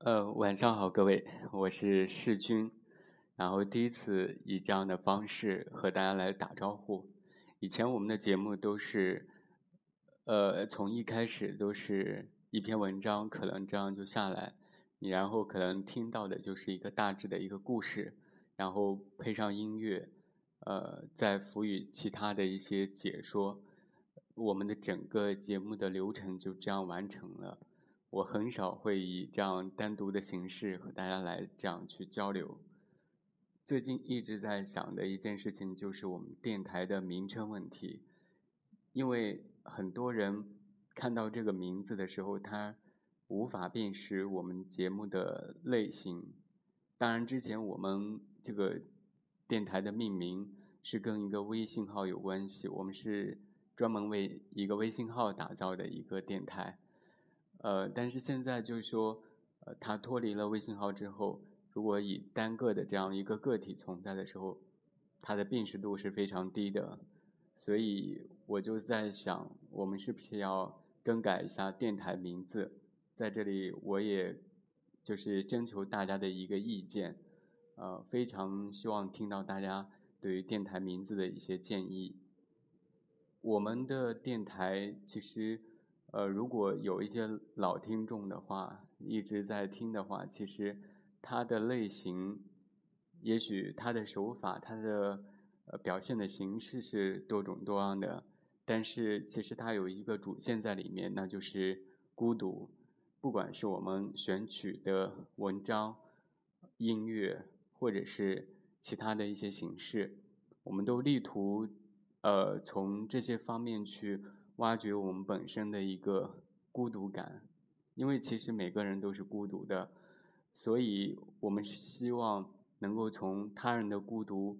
呃，晚上好，各位，我是世军，然后第一次以这样的方式和大家来打招呼。以前我们的节目都是，呃，从一开始都是一篇文章，可能这样就下来，你然后可能听到的就是一个大致的一个故事，然后配上音乐，呃，再辅以其他的一些解说，我们的整个节目的流程就这样完成了。我很少会以这样单独的形式和大家来这样去交流。最近一直在想的一件事情就是我们电台的名称问题，因为很多人看到这个名字的时候，他无法辨识我们节目的类型。当然，之前我们这个电台的命名是跟一个微信号有关系，我们是专门为一个微信号打造的一个电台。呃，但是现在就是说，呃，它脱离了微信号之后，如果以单个的这样一个个体存在的时候，它的辨识度是非常低的，所以我就在想，我们是不是要更改一下电台名字？在这里，我也就是征求大家的一个意见，呃，非常希望听到大家对于电台名字的一些建议。我们的电台其实。呃，如果有一些老听众的话，一直在听的话，其实它的类型，也许它的手法，它的呃表现的形式是多种多样的，但是其实它有一个主线在里面，那就是孤独。不管是我们选取的文章、音乐，或者是其他的一些形式，我们都力图呃从这些方面去。挖掘我们本身的一个孤独感，因为其实每个人都是孤独的，所以我们希望能够从他人的孤独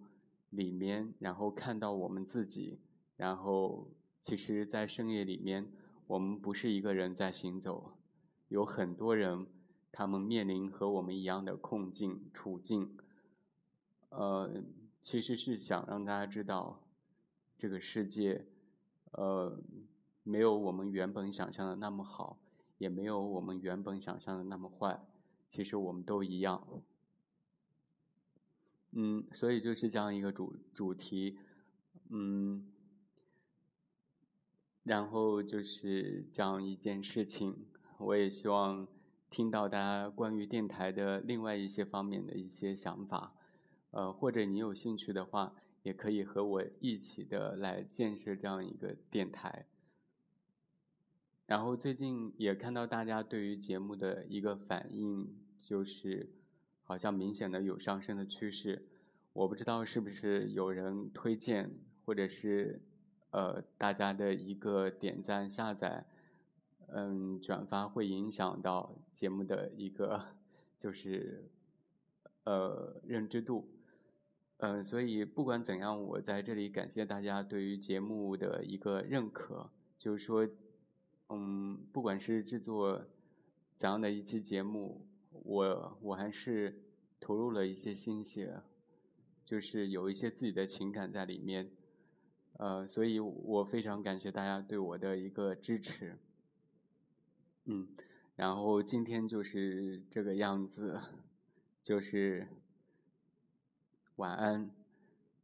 里面，然后看到我们自己，然后其实，在深夜里面，我们不是一个人在行走，有很多人，他们面临和我们一样的困境处境，呃，其实是想让大家知道，这个世界。呃，没有我们原本想象的那么好，也没有我们原本想象的那么坏。其实我们都一样。嗯，所以就是这样一个主主题，嗯，然后就是这样一件事情。我也希望听到大家关于电台的另外一些方面的一些想法，呃，或者你有兴趣的话。也可以和我一起的来建设这样一个电台。然后最近也看到大家对于节目的一个反应，就是好像明显的有上升的趋势。我不知道是不是有人推荐，或者是呃大家的一个点赞、下载、嗯转发，会影响到节目的一个 就是呃认知度。嗯，所以不管怎样，我在这里感谢大家对于节目的一个认可。就是说，嗯，不管是制作怎样的一期节目，我我还是投入了一些心血，就是有一些自己的情感在里面。呃，所以我非常感谢大家对我的一个支持。嗯，然后今天就是这个样子，就是。晚安，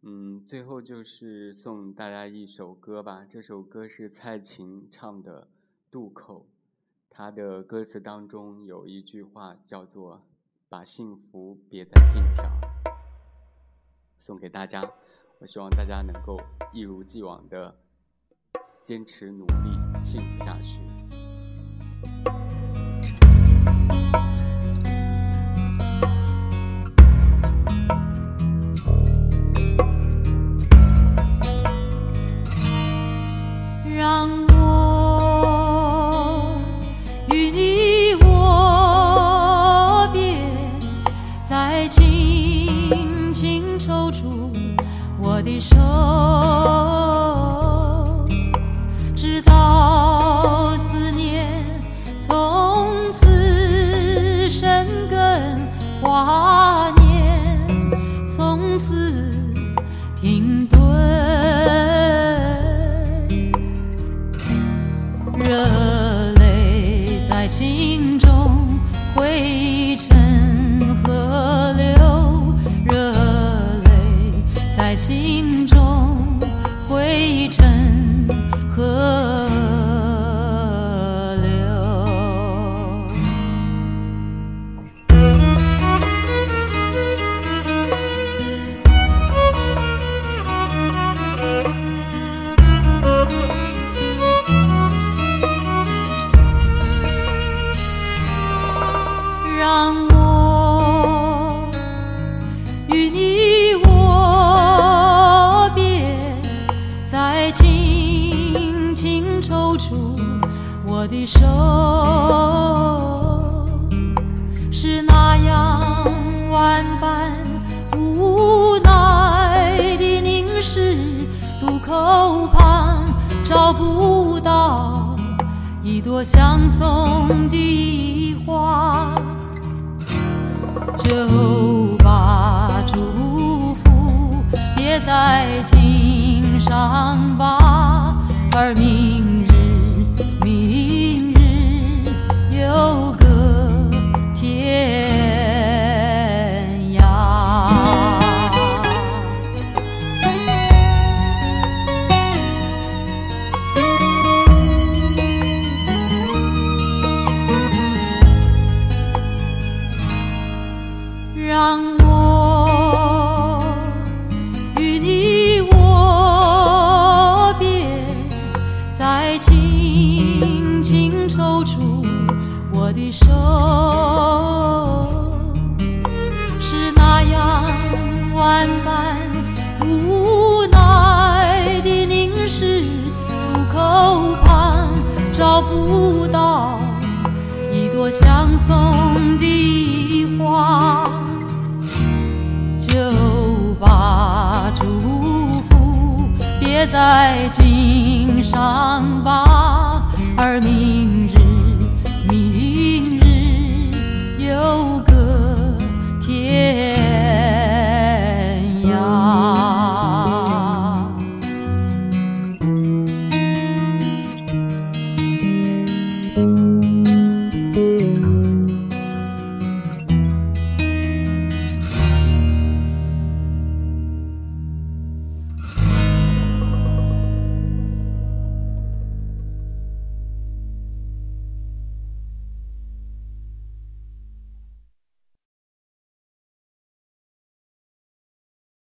嗯，最后就是送大家一首歌吧。这首歌是蔡琴唱的《渡口》，它的歌词当中有一句话叫做“把幸福别在肩上”，送给大家。我希望大家能够一如既往的坚持努力，幸福下去。让爱情。再轻轻抽出我的手，是那样万般无奈的凝视，渡口旁找不到一朵相送的花。就把祝福别在襟伤疤而迷手，是那样万般无奈的凝视，渡口旁找不到一朵相送的花。就把祝福别在襟上吧，而明日